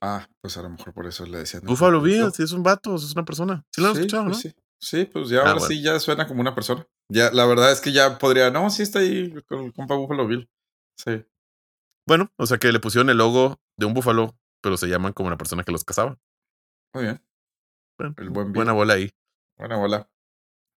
Ah, pues a lo mejor por eso le decían. Buffalo búfalo. Bill, sí, es un vato, es una persona. Sí lo han Sí, escuchado, pues ¿no? sí. Sí, pues ya Ah, ahora bueno. sí ya suena como una persona. Ya, la verdad es que ya podría, no, sí está ahí con el compa Buffalo Bill. Sí. Bueno, o sea que le pusieron el logo de un búfalo, pero se llaman como la persona que los cazaba. Muy bien. Bueno, El buen Bill. buena bola ahí. Buena bola.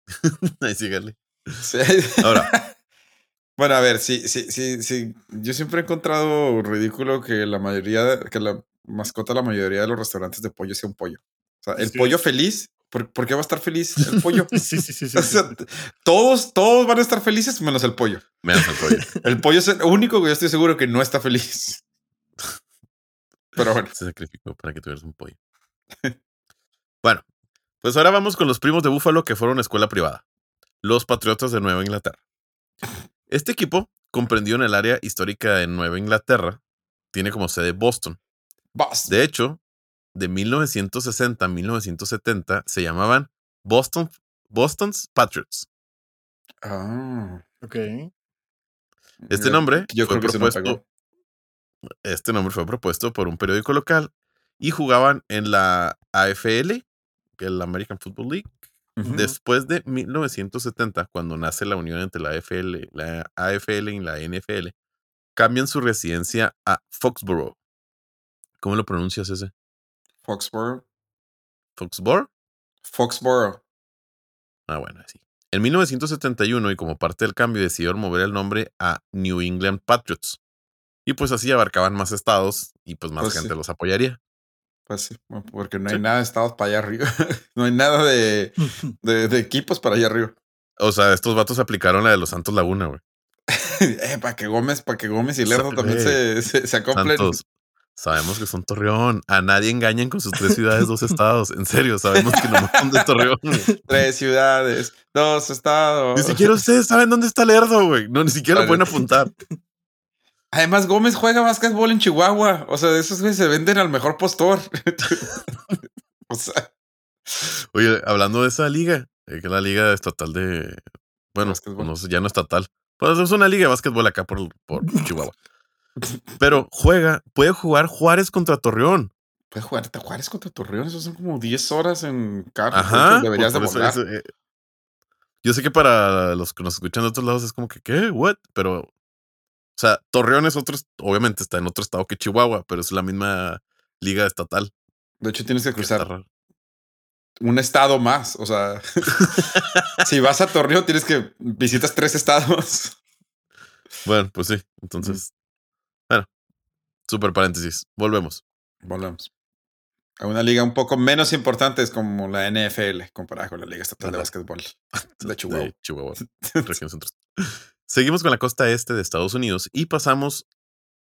Ahí sígale. Sí. Ahora. bueno, a ver, sí, sí, sí, sí. Yo siempre he encontrado ridículo que la mayoría, que la mascota la mayoría de los restaurantes de pollo sea un pollo. O sea, el Sí. pollo feliz, ¿por, por qué va a estar feliz el pollo? Sí, sí, sí, sí. sí. O sea, todos, todos van a estar felices menos el pollo. Menos el pollo. El pollo es el único que yo estoy seguro que no está feliz. Pero bueno, Se sacrificó para que tuvieras un pollo. bueno, pues ahora vamos con los primos de Búfalo que fueron a escuela privada. Los Patriotas de Nueva Inglaterra. Este equipo, comprendido en el área histórica de Nueva Inglaterra, tiene como sede Boston. Boston. De hecho, de 1960 a 1970 se llamaban Boston, Boston's Patriots. Ah, Ok. Este yo- nombre yo fue creo que propuesto-. Este nombre fue propuesto por un periódico local y jugaban en la AFL, que es la American Football League. Después de 1970, cuando nace la unión entre la AFL, la AFL y la NFL, cambian su residencia a Foxborough. ¿Cómo lo pronuncias ese? Foxborough. ¿Foxborough? Foxborough. Ah, bueno, así. En 1971, y como parte del cambio, decidieron mover el nombre a New England Patriots. Y pues así abarcaban más estados y pues más Pues gente sí. los apoyaría. Pues sí, porque no hay Sí. nada de estados para allá arriba. no hay nada de, de, de equipos para allá arriba. O sea, estos vatos aplicaron la de los Santos Laguna, güey. eh, para que Gómez, para que Gómez y Lerdo también se, se, se acoplen. Santos. Sabemos que son Torreón. A nadie engañan con sus tres ciudades, dos estados. En serio, sabemos que no son de Torreón. güey. Tres ciudades, dos estados. Ni siquiera ustedes saben dónde está Lerdo, güey. No, ni siquiera lo pueden apuntar. Además, Gómez juega básquetbol en Chihuahua. O sea, esos güeyes se venden al mejor postor. o sea, Oye, hablando de esa liga, eh, que es la liga estatal de. Bueno, no ya no estatal. Pues es una liga de básquetbol acá por, por Chihuahua. Pero juega, puede jugar Juárez contra Torreón. puedes jugar Juárez contra Torreón. Eso son como 10 horas en carro. Ajá. Deberías de volar. eso, eh, yo sé que para los que nos escuchan de otros lados es como que, ¿qué? ¿What? Pero, o sea, Torreón es otro, obviamente está en otro estado que Chihuahua, pero es la misma liga estatal. De hecho, tienes que cruzar un estado más. O sea, si vas a Torreón, tienes que visitas tres estados. Bueno, pues sí. Entonces, bueno, super paréntesis. Volvemos. Volvemos. A una liga un poco menos importante es como la NFL comparada con la Liga Estatal de. Básquetbol de Chihuahua. De Chihuahua. Seguimos con la costa este de Estados Unidos y pasamos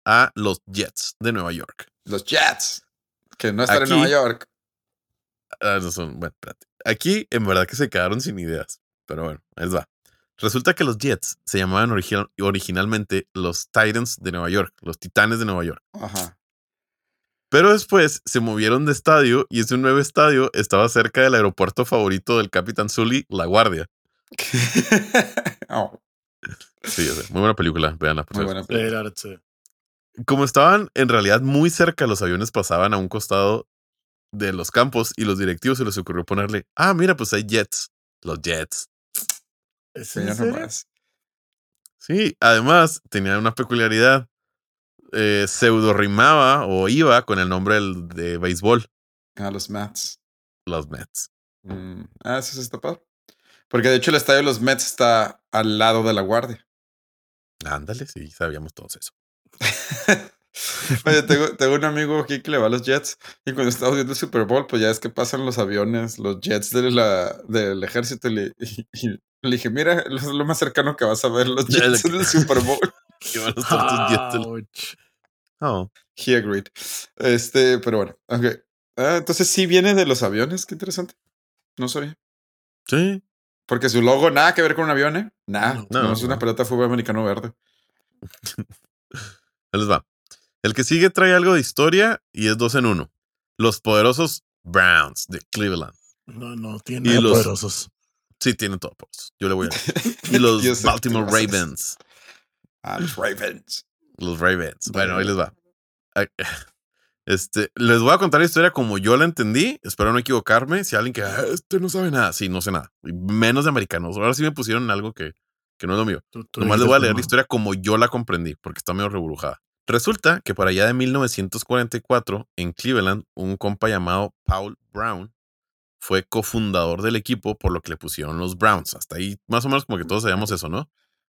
a los Jets de Nueva York. Los Jets, que no están Aquí- en Nueva York. Ah, no son, bueno, espérate. Aquí en verdad que se quedaron sin ideas, pero bueno, ahí va. Resulta que los Jets se llamaban origi- originalmente los Titans de Nueva York, los Titanes de Nueva York. Ajá. Pero después se movieron de estadio y ese nuevo estadio estaba cerca del aeropuerto favorito del Capitán Sully, La Guardia. Oh, Sí, muy buena película, veanla por muy buena. Película. Como estaban en realidad muy cerca, los aviones pasaban a un costado de los campos y los directivos se les ocurrió ponerle, ah, mira, pues hay Jets, los Jets. ¿Es Sí, en ya serio? nomás. Sí, además tenía una peculiaridad. Eh, pseudo rimaba o iba con el nombre del- de béisbol, Ah, los Mets. los Mets. Mm, Ah, eso está padre. Porque de hecho el estadio de los Mets está al lado de la Guardia. Ándale, sí, sabíamos todos eso. Oye, tengo, tengo un amigo aquí que le va a los Jets y cuando estamos viendo el Super Bowl, pues ya es que pasan los aviones, los Jets de la, del ejército y le, y- y le dije, mira, es lo más cercano que vas a ver los Jets en el Super Bowl. Que van a estar tus Jets del- Ouch. Oh, He agreed. Este, pero bueno, ok. Ah, entonces sí viene de los aviones, qué interesante. No sabía. sí. Porque su logo nada que ver con un avión, ¿eh? Nada. No, No, no, es una no. pelota de fútbol americano verde. Ahí les va. El que sigue trae algo de historia y es dos en uno. Los poderosos Browns de Cleveland. No, no, Y tiene nada los- poderosos. Sí, tienen todo por eso. Yo le voy a Y los Baltimore. Ravens. Ah, los Ravens. Los Ravens. Bueno, ahí les va. Este, les voy a contar la historia como yo la entendí. Espero no equivocarme. Si alguien que "Ah, este no sabe nada, sí, no sé nada. Menos de americanos. Ahora sí me pusieron en algo que, que no es lo mío. Tú- tú Nomás les voy a leer como- la historia como yo la comprendí, porque está medio reburujada. Resulta que por allá de 1944, en Cleveland, un compa llamado Paul Brown fue cofundador del equipo, por lo que le pusieron los Browns. Hasta ahí, más o menos como que todos sabíamos eso, ¿no?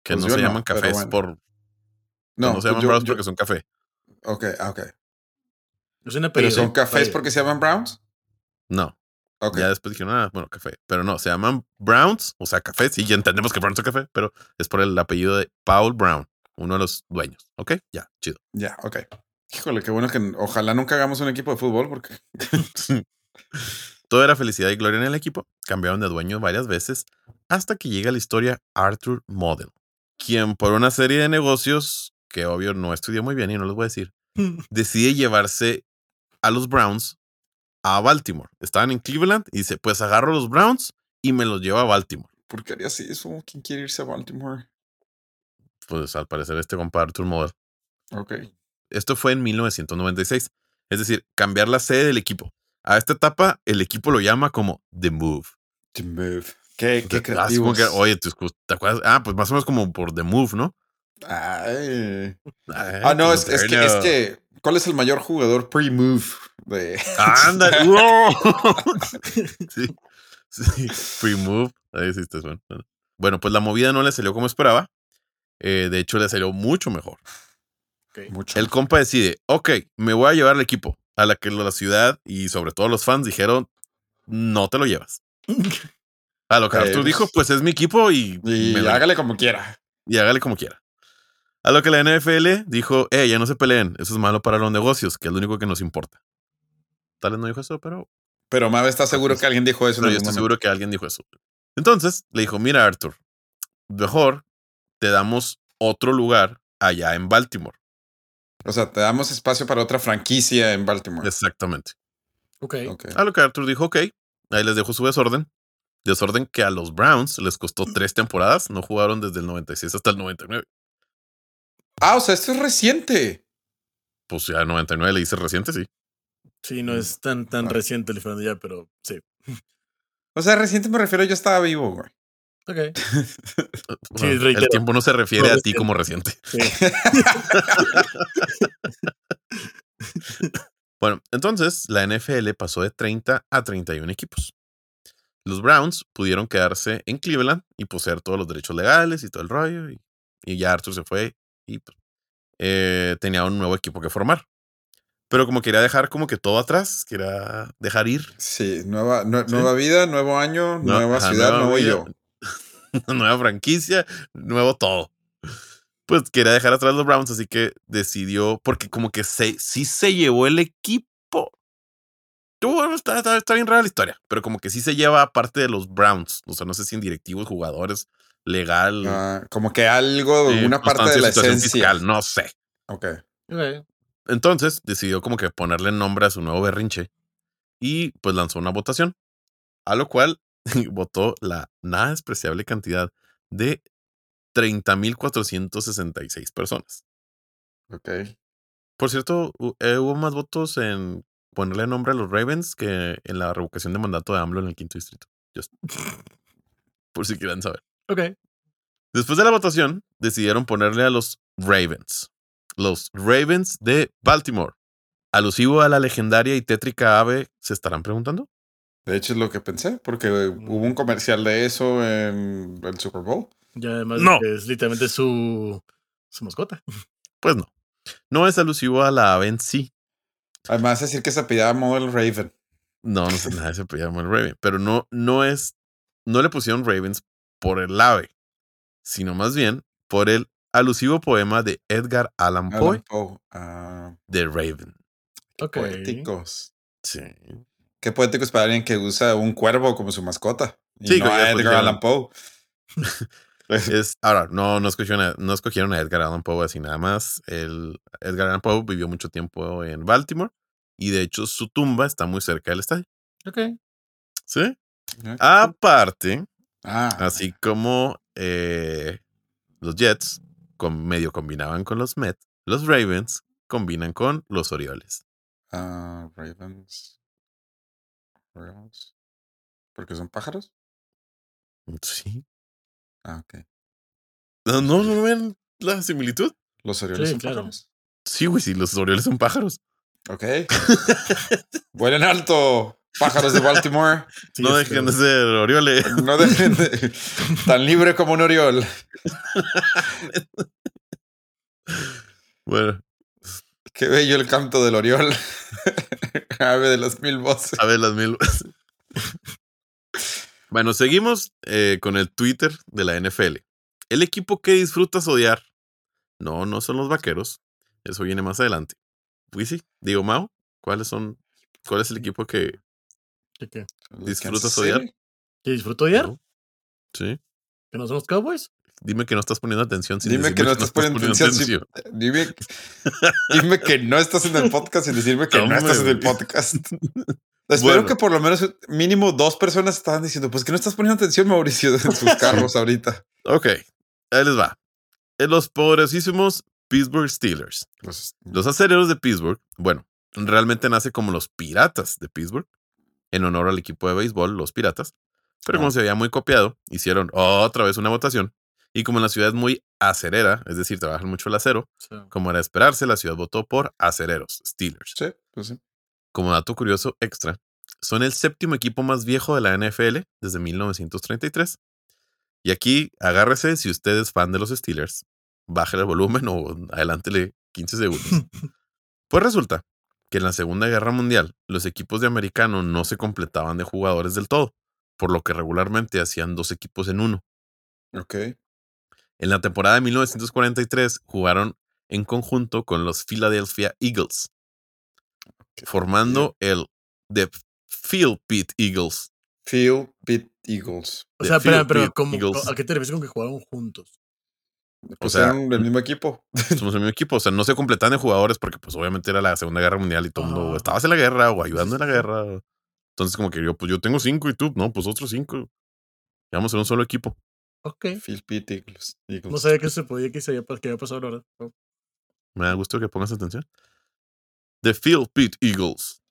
Que Pues no se no, llaman cafés bueno. por. No, No, se llaman yo- Browns yo- porque son café. Ok, ok. Es un Pero son cafés porque se llaman Browns. No. Ok. Ya después dijeron, ah, bueno, café. Pero no, se llaman Browns, o sea, café. Sí, ya entendemos que Browns es café, pero es por el apellido de Paul Brown, uno de los dueños. ¿Ok? Ya, chido. Ya, ok. Híjole, qué bueno que ojalá nunca hagamos un equipo de fútbol porque Todo era felicidad y gloria en el equipo. Cambiaron de dueño varias veces hasta que llega la historia Arthur Model, quien por una serie de negocios que obvio no estudió muy bien y no les voy a decir, decide llevarse a los Browns a Baltimore. Estaban en Cleveland y dice, pues agarro los Browns y me los llevo a Baltimore. ¿por qué haría así eso? ¿Quién quiere irse a Baltimore? Pues al parecer este compa Arthur Model. Ok. Esto fue en 1996. Es decir, cambiar la sede del equipo. A esta etapa, el equipo lo llama como The Move. To move. Qué, qué Ah, oye, ¿te, acuerdas? Ah, pues más o menos como por The Move, ¿no? Ay. Ay, Ah, no, es, es que, es que. ¿Cuál es el mayor jugador pre-move de. ¡Ándale! ¡Wow! sí, sí. Free move. Ahí sí está bueno. Bueno, pues la movida no le salió como esperaba. Eh, de hecho, le salió mucho mejor. Ok. Mucho. El compa decide, ok, me voy a llevar al equipo. A la que la ciudad y sobre todo los fans dijeron, no te lo llevas. A lo que Arthur pues- dijo, pues es mi equipo y, y me hágale como quiera. y hágale como quiera. A lo que la NFL dijo, eh, ya no se peleen, eso es malo para los negocios, que es lo único que nos importa. Tal vez no dijo eso, pero Pero Mabe está seguro que alguien dijo eso Pero yo estoy momento. seguro que alguien dijo eso. Entonces le dijo, mira Arthur, mejor te damos otro lugar allá en Baltimore. O sea, te damos espacio para otra franquicia en Baltimore. Exactamente. Ok. Ok. A lo que Arthur dijo, ok, ahí les dejo su desorden. Desorden que a los Browns les costó tres temporadas. No jugaron desde el 96 hasta el 99. Ah, o sea, esto es reciente. Pues ya el 99 le hice reciente, sí. Sí, no es tan, tan Ah. reciente el ya, pero sí. O sea, reciente me refiero, yo estaba vivo, güey. Ok. Bueno, el tiempo no se refiere No a ti como reciente. Sí. Bueno, entonces la NFL pasó de 30 a 31 equipos. Los Browns pudieron quedarse en Cleveland y poseer todos los derechos legales y todo el rollo. Y, y ya Arthur se fue y pues, eh, tenía un nuevo equipo que formar. Pero como quería dejar como que todo atrás, quería dejar ir. Sí, nueva, nue- Sí. nueva vida, nuevo año, No, nueva ajá, ciudad, nuevo vida, nueva franquicia, nuevo todo. Pues quería dejar atrás los Browns, así que decidió, porque como que se, sí se llevó el equipo. Tú, bueno, está, está, está bien rara la historia, pero como que sí se lleva aparte de los Browns. O sea, no sé si en directivos, jugadores, legal. Ah, como que algo, eh, una parte de la situación esencia. fiscal, no sé. Ok. Ok. Entonces decidió como que ponerle nombre a su nuevo berrinche y pues lanzó una votación, a lo cual votó la nada despreciable cantidad de 30.466 personas. Ok. Por cierto, eh, hubo más votos en ponerle nombre a los Ravens que en la revocación de mandato de AMLO en el quinto distrito. Just- por si quieren saber. Ok. Después de la votación, decidieron ponerle a los Ravens. Los Ravens de Baltimore. Alusivo a la legendaria y tétrica ave, ¿se estarán preguntando? De hecho, es lo que pensé, porque hubo un comercial de eso en el Super Bowl. Y además de No. es literalmente su, su mascota. Pues no. No es alusivo a la ave en sí. Además, decir que se apellidaba Model Raven. No, no sé nada, se llama el Raven. Pero no, no es. No le pusieron Ravens por el ave, sino más bien por el alusivo poema de Edgar Allan Poe Poe. Ah, de Raven. Ok. Poéticos. Sí. Qué poéticos para alguien que usa un cuervo como su mascota. Y Sí, no que a Edgar Allan Poe. Es, ahora, no, no escogieron, a, no escogieron a Edgar Allan Poe así nada más. El, Edgar Allan Poe vivió mucho tiempo en Baltimore y de hecho su tumba está muy cerca del estadio. Ok. ¿Sí? Aparte, Ah, así como eh, los Jets con, medio combinaban con los Mets, los Ravens combinan con los Orioles. ah, Ravens. Ravens. ¿Porque son pájaros? Sí. Ah, ok. ¿No, no, no ven la similitud? ¿Los Orioles Sí, son claro. pájaros? Sí, güey, sí, los Orioles son pájaros. Ok. Vuelen alto, pájaros de Baltimore. Sí, no dejen de ser Orioles. No dejen de- tan libre como un Oriol. Bueno, Qué bello el canto del Oriol. Ave de las mil voces. a ver las mil. bueno, seguimos eh, con el Twitter de la NFL. El equipo que disfrutas odiar. No, no son los vaqueros. Eso viene más adelante. Wisi, digo Mau, ¿cuáles son? ¿Cuál es el equipo que ¿Qué, qué? ¿Disfrutas odiar? ¿Que disfrutó ayer? No. Sí. ¿Que no son los Cowboys? Dime que no estás poniendo atención. sin Dime que no estás poniendo atención. Dime, dime que no estás en el podcast sin decirme que no estás en el podcast. Espero Bueno. que por lo menos mínimo dos personas estaban diciendo, pues que no estás poniendo atención, Mauricio, en sus carros ahorita. Ok, ahí les va. Los poderosísimos Pittsburgh Steelers. Los- Los acereros de Pittsburgh, bueno, realmente nace como los piratas de Pittsburgh, en honor al equipo de béisbol, los piratas. Pero como se había muy copiado, hicieron otra vez una votación. Y como la ciudad es muy acerera, es decir, trabajan mucho el acero, como era de esperarse, la ciudad votó por acereros, Steelers. Sí, pues sí. Como dato curioso extra, son el séptimo equipo más viejo de la NFL desde 1933. Y aquí, agárrese si usted es fan de los Steelers, bájale el volumen o adelántele 15 segundos. pues resulta que en la Segunda Guerra Mundial los equipos de americano no se completaban de jugadores del todo, por lo que regularmente hacían dos equipos en uno. Ok. En la temporada de 1943 jugaron en conjunto con los Philadelphia Eagles, formando el The Field Pit Eagles. Phil Pitt Eagles. o sea, Field pero Pit ¿cómo- Eagles. ¿a qué te refieres con que jugaron juntos? Pues sea, eran del mismo equipo. Somos el mismo equipo, o sea, no se completaban de jugadores porque pues obviamente era la Segunda Guerra Mundial y todo el mundo Ah. estabas en la guerra o ayudando en la guerra. Entonces como que yo, pues yo tengo cinco y tú, no, pues otros cinco. Y Vamos a ser un solo equipo. Ok. Phil Pitt Eagles. Eagles. No sabía que se podía, que se había, que había pasado ahora. No. Me da gusto que pongas atención. The Field Pit Eagles,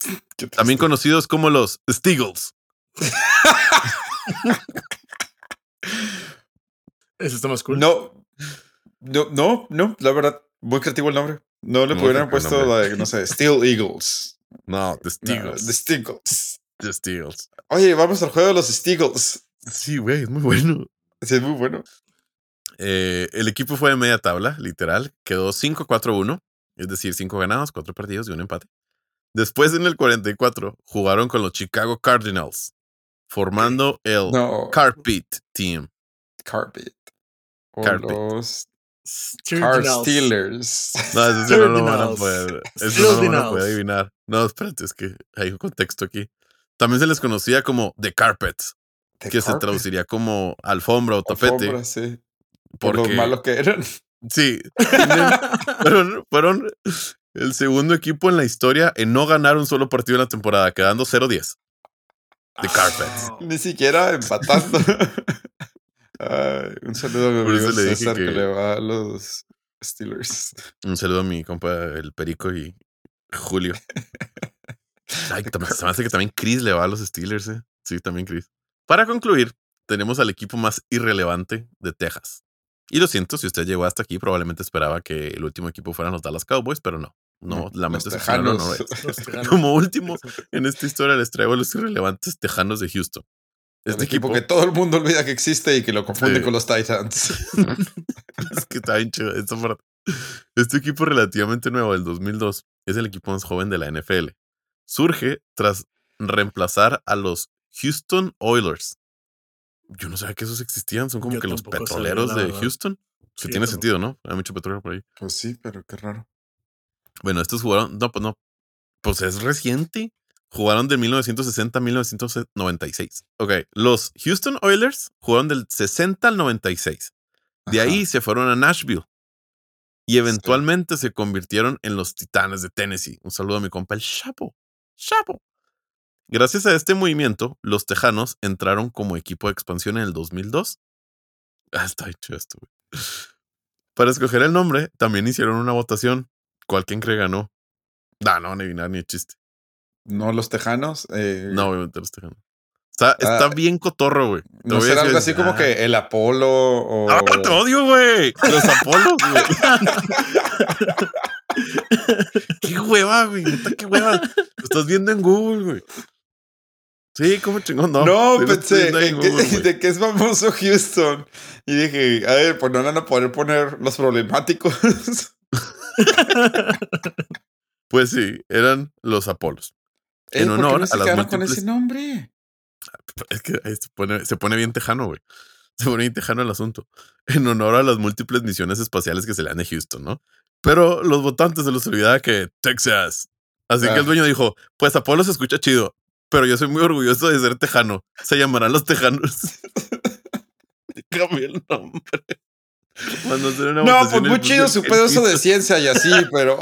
también conocidos como los Steagles. Eso está más cool. No, no, no, no, la verdad, muy creativo el nombre. No le Muy pudieran puesto, like, no sé, Steel Eagles. No, The No, Steagles. the Steagles. The Steagles. Oye, vamos al juego de los Steagles. Sí, güey, es muy bueno. Sí, es muy bueno. Eh, el equipo fue de media tabla, literal. Quedó 5-4-1, es decir, 5 ganados, 4 perdidos y un empate. Después, en el 44, jugaron con los Chicago Cardinals, formando el No, Carpet Team. Carpet. O Carpet. los Car Cardinals. Steelers. No, ese sí no lo van a Cardinals. poder. Ese no lo van a poder adivinar. No, espérate, es que hay un contexto aquí. También se les conocía como The Carpets, The que se traduciría como alfombra o tapete. Alfombra, sí. Por Porque, lo malo que eran. sí, fueron, fueron el segundo equipo en la historia en no ganar un solo partido en la temporada, quedando 0-10. The Carpets. Ah. Ni siquiera empatando. Ay, un saludo a mi Por amigo César que... que- le va a los Steelers. Un saludo a mi compa, el Perico y Julio. Ay, se me hace que también Chris le va a los Steelers, ¿eh? Sí, también Chris. Para concluir, tenemos al equipo más irrelevante de Texas. Y lo siento, si usted llegó hasta aquí, probablemente esperaba que el último equipo fueran los Dallas Cowboys, pero no. No, los lamento no Tejanos. es. Los Tejanos. Como último, en esta historia les traigo a los irrelevantes Tejanos de Houston. Este equipo equipo, que todo el mundo olvida que existe y que lo confunde Sí. con los Titans. es que está bien chido esta parte. Este equipo relativamente nuevo del 2002 es el equipo más joven de la NFL. Surge tras reemplazar a los Houston Oilers. Yo no sabía que esos existían, son como Yo que los sabía, petroleros de verdad. Houston. Que Sí, tiene sentido, ¿no? Hay mucho petróleo por ahí. Pues sí, pero qué raro. Bueno, estos jugaron, no, pues no, pues es reciente. jugaron de 1960 a 1996. Ok, los Houston Oilers jugaron del 60 al 96. De Ajá. ahí se fueron a Nashville. Y eventualmente se convirtieron en los Titanes de Tennessee. Un saludo a mi compa el Chapo. Chapo. Gracias a este movimiento, los Tejanos entraron como equipo de expansión en el 2002. Ah, está hecho esto. güey. Para escoger el nombre, también hicieron una votación. ¿Cuál quien cree ganó? No, no, ni nada, ni de chiste. No los tejanos. eh, No, obviamente los Tejanos. Está, está Ah, bien cotorro, güey. No será algo así como Ah. que el Apolo o. ¡Ah, te odio, güey! Los Apolos, güey. ¡Qué hueva, güey! Neta, qué hueva. Lo estás viendo en Google, güey. Sí, ¿cómo chingón? No, No, pensé en que- Google, de que es famoso Houston. Y dije, a ver, pues no van a poder poner los problemáticos. Pues sí, eran los Apolos. Eh, En ¿por qué honor no se a las quedaron con múltiples- ese nombre? Es que se pone, se pone bien tejano, güey. Se pone bien tejano el asunto. En honor a las múltiples misiones espaciales que se le dan de Houston, ¿no? Pero los votantes se les olvidaba que Texas. Así que Ah. el dueño dijo: Pues Apolo se escucha chido, pero yo soy muy orgulloso de ser tejano. Se llamarán los tejanos. Cambié el nombre. Hacer una No, pues muy chido su pedazo de Houston. ciencia y así, pero.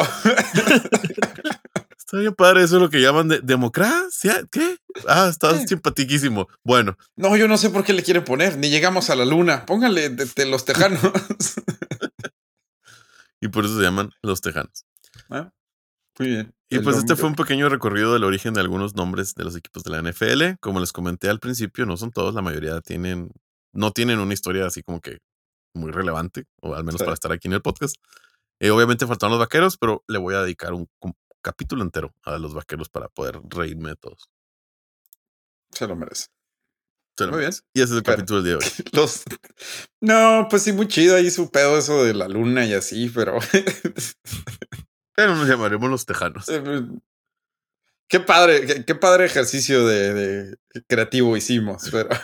Está bien padre, eso es lo que llaman de democracia. ¿Qué? Ah, está Sí. simpaticísimo. Bueno, No, yo no sé por qué le quieren poner. Ni llegamos a la luna. Póngale de, de los tejanos. y por eso se llaman los tejanos. Ah, Muy bien. Y pues este fue un pequeño recorrido del origen de algunos nombres de los equipos de la NFL. Como les comenté al principio, no son todos, la mayoría tienen, no tienen una historia así como que muy relevante, o al menos Sí. para estar aquí en el podcast. Eh, obviamente faltaron los vaqueros, pero le voy a dedicar un, un capítulo entero a los vaqueros para poder reírme de todos. Se lo merece. Se lo Muy bien. merece. Y ese es el Pero- capítulo del día de hoy. Los... No, pues sí, muy chido ahí su pedo eso de la luna y así, pero. Pero nos llamaremos los tejanos. qué padre, qué, qué padre ejercicio de, de creativo hicimos, pero.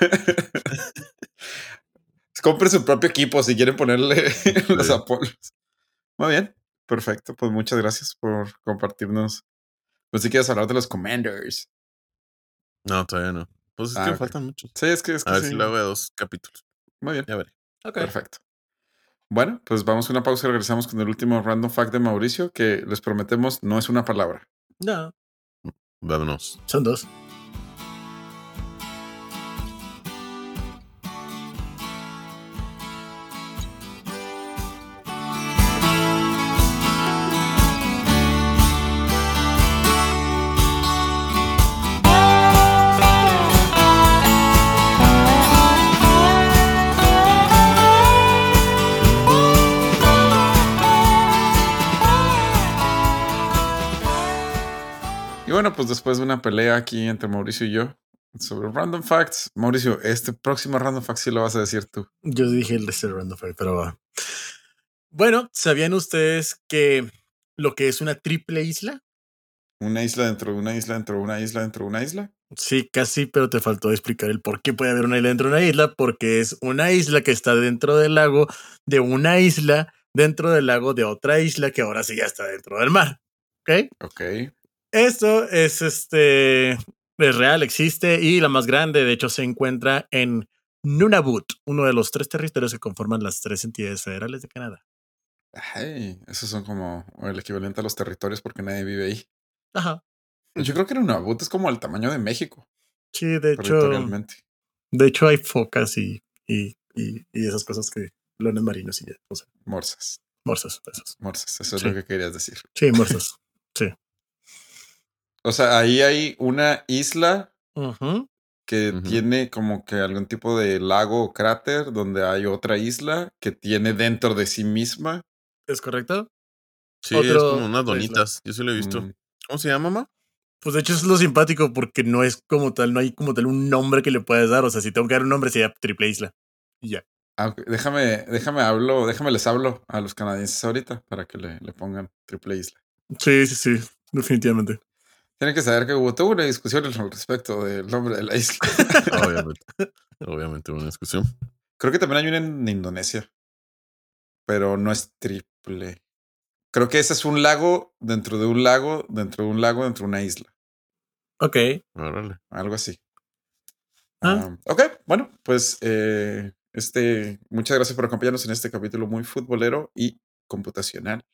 Compre su propio equipo si quieren ponerle los. Apolos. Muy bien, perfecto. Pues muchas gracias por compartirnos. Pues si quieres hablar de los Commanders. No, todavía no. Pues es Ah, que faltan muchos. Sí, es que es que A ver sí. si lo hago de dos capítulos. Muy bien, Ya veré. Ok. perfecto. Bueno, pues vamos a una pausa y regresamos con el último random fact de Mauricio, que les prometemos no es una palabra. No, Vámonos. son dos. Bueno, pues después de una pelea aquí entre Mauricio y yo sobre random facts, Mauricio, este próximo random fact sí lo vas a decir tú. Yo dije el de este random fact, pero va. Bueno, ¿sabían ustedes que lo que es una triple isla? Una isla dentro de una isla dentro de una isla dentro de una isla. Sí, casi, pero te faltó explicar el por qué puede haber una isla dentro de una isla, porque es una isla que está dentro del lago de una isla dentro del lago de otra isla que ahora sí ya está dentro del mar. ¿Ok? Ok. Esto es este. Es real, existe y la más grande, de hecho, se encuentra en Nunavut, uno de los tres territorios que conforman las tres entidades federales de Canadá. Ay, esos son como el equivalente a los territorios porque nadie vive ahí. Ajá. Yo creo que Nunavut es como el tamaño de México, Sí, de hecho, de hecho hay focas y, y, y, y esas cosas que leones marinos y ya, o sea, Morsas. morsas, esos. Morsas, eso es Sí. lo que querías decir. Sí, morsas. O sea, ahí hay una isla que tiene como que algún tipo de lago o cráter donde hay otra isla que tiene dentro de sí misma. ¿Es correcto? Sí, es Otro- como unas isla. donitas. Yo sí lo he visto. Mm, ¿Cómo se llama, mamá? Pues de hecho es lo simpático porque no es como tal, no hay como tal un nombre que le puedas dar. O sea, si tengo que dar un nombre sería Triple Isla. Y ya. ah, Déjame, déjame hablo, déjame les hablo a los canadienses ahorita para que le, le pongan triple isla. Sí, sí, sí, definitivamente. Tienen que saber que hubo toda una discusión al respecto del nombre de la isla. Obviamente. Obviamente una discusión. Creo que también hay una en Indonesia, pero no es triple. Creo que ese es un lago dentro de un lago, dentro de un lago, dentro de una isla. Ok. Órale. Algo así. Ah. Ah, ok, bueno, pues eh, este, muchas gracias por acompañarnos en este capítulo muy futbolero y computacional.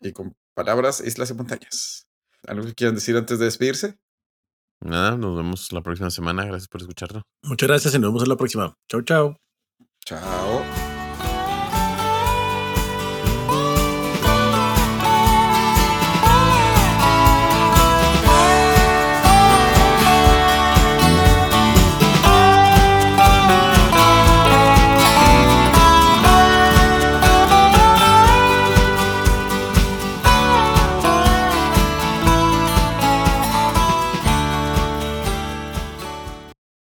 Y con palabras, islas y montañas. ¿Algo que quieran decir antes de despedirse? Nada, nos vemos la próxima semana. Gracias por escucharnos. Muchas gracias y nos vemos en la próxima. Chau, chau. Chao.